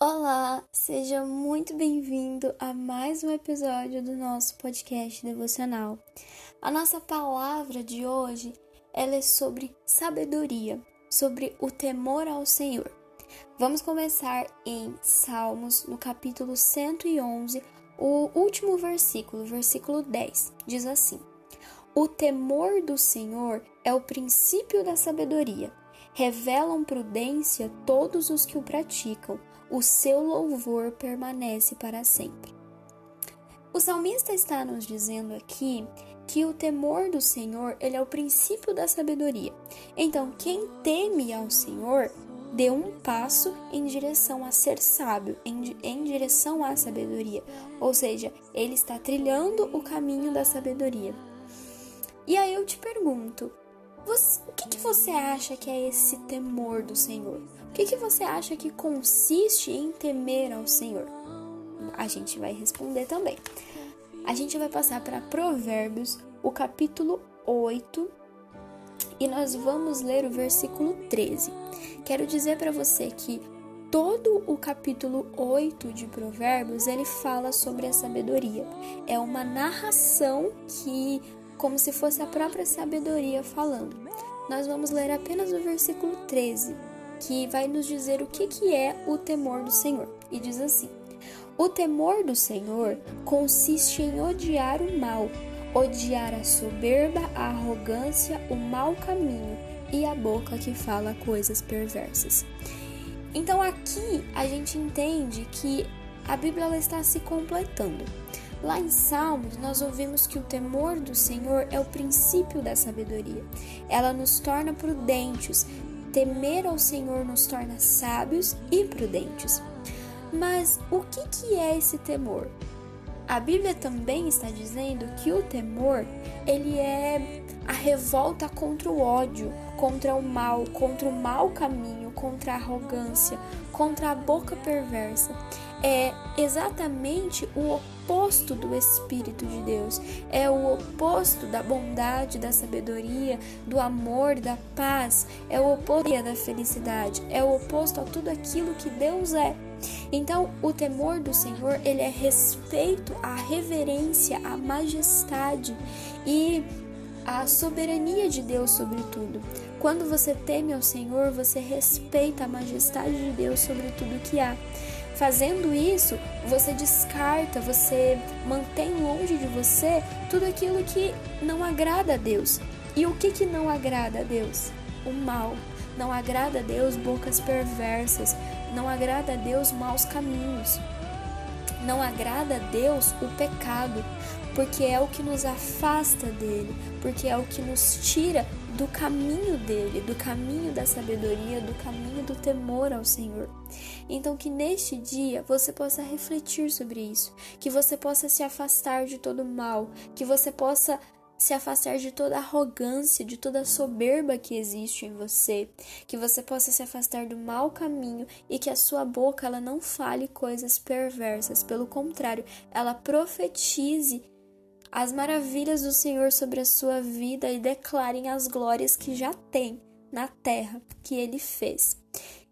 Olá, seja muito bem-vindo a mais um episódio do nosso podcast devocional. A nossa palavra de hoje ela é sobre sabedoria, sobre o temor ao Senhor. Vamos começar em Salmos, no capítulo 111, o último versículo, versículo 10. Diz assim: O temor do Senhor é o princípio da sabedoria revelam prudência todos os que o praticam, o seu louvor permanece para sempre. O salmista está nos dizendo aqui que o temor do Senhor ele é o princípio da sabedoria. Então, quem teme ao Senhor dê um passo em direção a ser sábio, em, em direção à sabedoria. Ou seja, ele está trilhando o caminho da sabedoria. E aí eu te pergunto, você, o que, que você acha que é esse temor do Senhor? O que, que você acha que consiste em temer ao Senhor? A gente vai responder também. A gente vai passar para Provérbios, o capítulo 8, e nós vamos ler o versículo 13. Quero dizer para você que todo o capítulo 8 de Provérbios, ele fala sobre a sabedoria. É uma narração que como se fosse a própria sabedoria falando. Nós vamos ler apenas o versículo 13, que vai nos dizer o que, que é o temor do Senhor. E diz assim: O temor do Senhor consiste em odiar o mal, odiar a soberba, a arrogância, o mau caminho e a boca que fala coisas perversas. Então aqui a gente entende que a Bíblia está se completando. Lá em Salmos, nós ouvimos que o temor do Senhor é o princípio da sabedoria. Ela nos torna prudentes. Temer ao Senhor nos torna sábios e prudentes. Mas o que, que é esse temor? A Bíblia também está dizendo que o temor, ele é a revolta contra o ódio, contra o mal, contra o mau caminho, contra a arrogância, contra a boca perversa. É exatamente o oposto do Espírito de Deus, é o oposto da bondade, da sabedoria, do amor, da paz, é o oposto da felicidade, é o oposto a tudo aquilo que Deus é. Então, o temor do Senhor, ele é respeito à reverência, à majestade e a soberania de Deus sobre tudo. Quando você teme ao Senhor, você respeita a majestade de Deus sobre tudo que há. Fazendo isso, você descarta, você mantém longe de você tudo aquilo que não agrada a Deus. E o que, que não agrada a Deus? O mal. Não agrada a Deus bocas perversas. Não agrada a Deus maus caminhos. Não agrada a Deus o pecado, porque é o que nos afasta dele, porque é o que nos tira do caminho dele, do caminho da sabedoria, do caminho do temor ao Senhor. Então, que neste dia você possa refletir sobre isso, que você possa se afastar de todo mal, que você possa se afastar de toda arrogância, de toda soberba que existe em você, que você possa se afastar do mau caminho e que a sua boca ela não fale coisas perversas, pelo contrário, ela profetize as maravilhas do Senhor sobre a sua vida e declarem as glórias que já tem na terra que ele fez.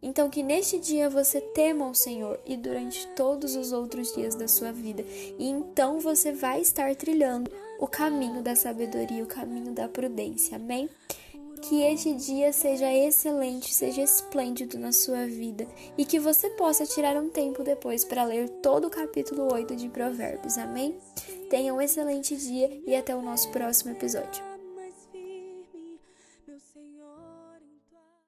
Então, que neste dia você tema o Senhor e durante todos os outros dias da sua vida, e então você vai estar trilhando o caminho da sabedoria, o caminho da prudência. Amém? Que este dia seja excelente, seja esplêndido na sua vida e que você possa tirar um tempo depois para ler todo o capítulo 8 de Provérbios. Amém? Tenha um excelente dia e até o nosso próximo episódio.